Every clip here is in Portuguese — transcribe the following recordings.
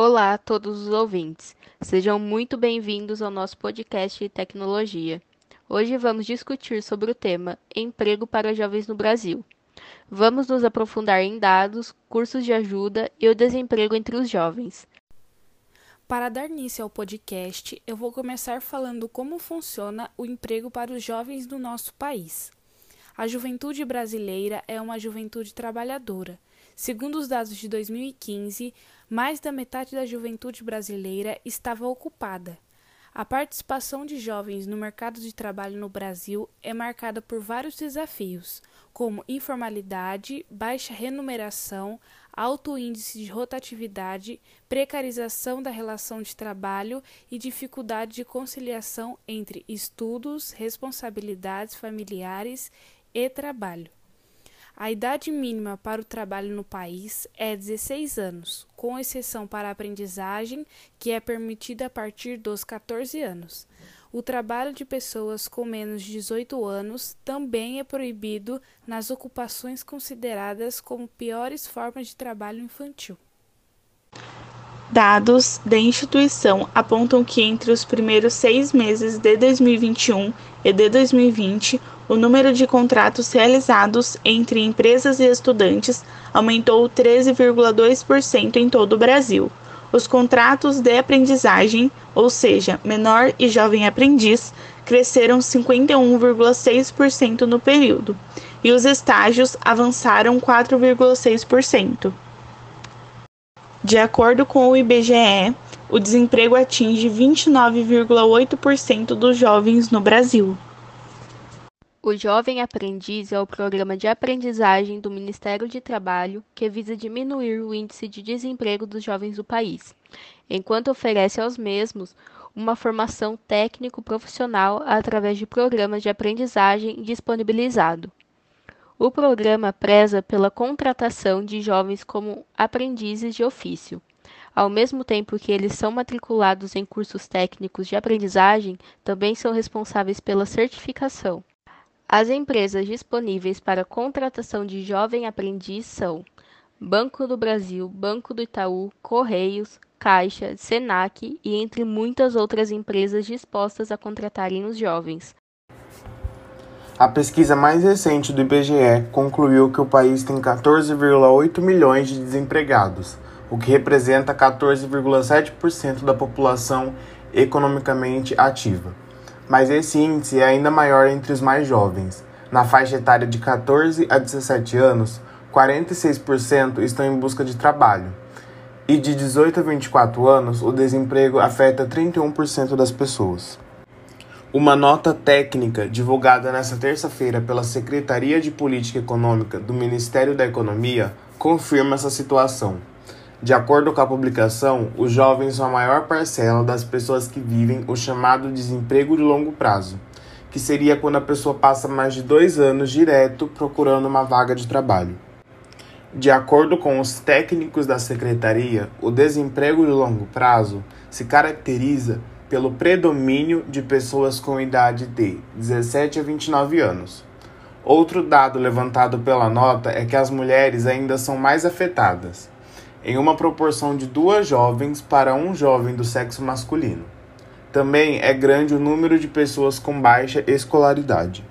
Olá a todos os ouvintes. Sejam muito bem-vindos ao nosso podcast de tecnologia. Hoje vamos discutir sobre o tema Emprego para jovens no Brasil. Vamos nos aprofundar em dados, cursos de ajuda e o desemprego entre os jovens. Para dar início ao podcast, eu vou começar falando como funciona o emprego para os jovens do nosso país. A juventude brasileira é uma juventude trabalhadora. Segundo os dados de 2015, mais da metade da juventude brasileira estava ocupada. A participação de jovens no mercado de trabalho no Brasil é marcada por vários desafios, como informalidade, baixa remuneração, alto índice de rotatividade, precarização da relação de trabalho e dificuldade de conciliação entre estudos, responsabilidades familiares e trabalho. A idade mínima para o trabalho no país é 16 anos, com exceção para a aprendizagem, que é permitida a partir dos 14 anos. O trabalho de pessoas com menos de 18 anos também é proibido nas ocupações consideradas como piores formas de trabalho infantil. Dados da instituição apontam que entre os primeiros seis meses de 2021 e de 2020, o número de contratos realizados entre empresas e estudantes aumentou 13,2% em todo o Brasil. Os contratos de aprendizagem, ou seja, menor e jovem aprendiz, cresceram 51,6% no período, e os estágios avançaram 4,6%. De acordo com o IBGE, o desemprego atinge 29,8% dos jovens no Brasil. O Jovem Aprendiz é o programa de aprendizagem do Ministério de Trabalho que visa diminuir o índice de desemprego dos jovens do país, enquanto oferece aos mesmos uma formação técnico-profissional através de programas de aprendizagem disponibilizado. O programa preza pela contratação de jovens como aprendizes de ofício. Ao mesmo tempo que eles são matriculados em cursos técnicos de aprendizagem, também são responsáveis pela certificação. As empresas disponíveis para contratação de jovem aprendiz são Banco do Brasil, Banco do Itaú, Correios, Caixa, Senac e entre muitas outras empresas dispostas a contratarem os jovens. A pesquisa mais recente do IBGE concluiu que o país tem 14,8 milhões de desempregados, o que representa 14,7% da população economicamente ativa mas esse índice é ainda maior entre os mais jovens. Na faixa etária de 14 a 17 anos, 46% estão em busca de trabalho. E de 18 a 24 anos, o desemprego afeta 31% das pessoas. Uma nota técnica divulgada nesta terça-feira pela Secretaria de Política Econômica do Ministério da Economia confirma essa situação. De acordo com a publicação, os jovens são a maior parcela das pessoas que vivem o chamado desemprego de longo prazo, que seria quando a pessoa passa mais de dois anos direto procurando uma vaga de trabalho. De acordo com os técnicos da secretaria, o desemprego de longo prazo se caracteriza pelo predomínio de pessoas com idade de 17 a 29 anos. Outro dado levantado pela nota é que as mulheres ainda são mais afetadas em uma proporção de duas jovens para um jovem do sexo masculino. Também é grande o número de pessoas com baixa escolaridade.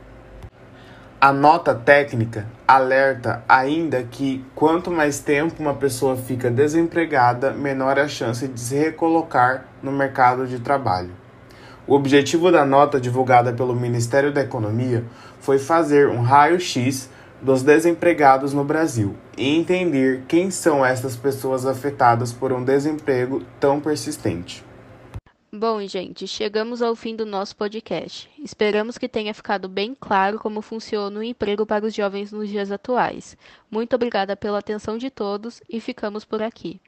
A nota técnica alerta ainda que quanto mais tempo uma pessoa fica desempregada, menor a chance de se recolocar no mercado de trabalho. O objetivo da nota divulgada pelo Ministério da Economia foi fazer um raio-x dos desempregados no Brasil e entender quem são essas pessoas afetadas por um desemprego tão persistente. Bom, gente, chegamos ao fim do nosso podcast. Esperamos que tenha ficado bem claro como funciona o emprego para os jovens nos dias atuais. Muito obrigada pela atenção de todos e ficamos por aqui.